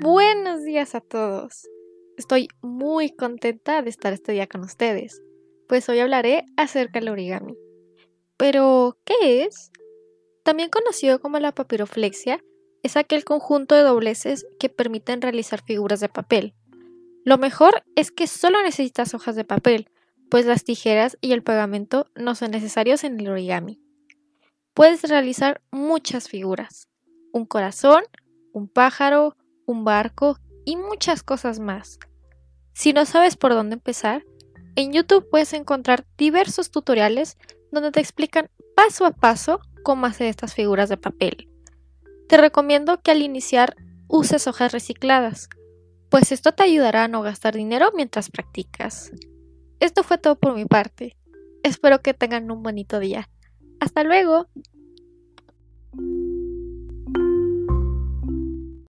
Buenos días a todos. Estoy muy contenta de estar este día con ustedes, pues hoy hablaré acerca del origami. Pero, ¿qué es? También conocido como la papiroflexia, es aquel conjunto de dobleces que permiten realizar figuras de papel. Lo mejor es que solo necesitas hojas de papel, pues las tijeras y el pegamento no son necesarios en el origami. Puedes realizar muchas figuras, un corazón, un pájaro, un barco y muchas cosas más. Si no sabes por dónde empezar, en YouTube puedes encontrar diversos tutoriales donde te explican paso a paso cómo hacer estas figuras de papel. Te recomiendo que al iniciar uses hojas recicladas, pues esto te ayudará a no gastar dinero mientras practicas. Esto fue todo por mi parte. Espero que tengan un bonito día. Hasta luego.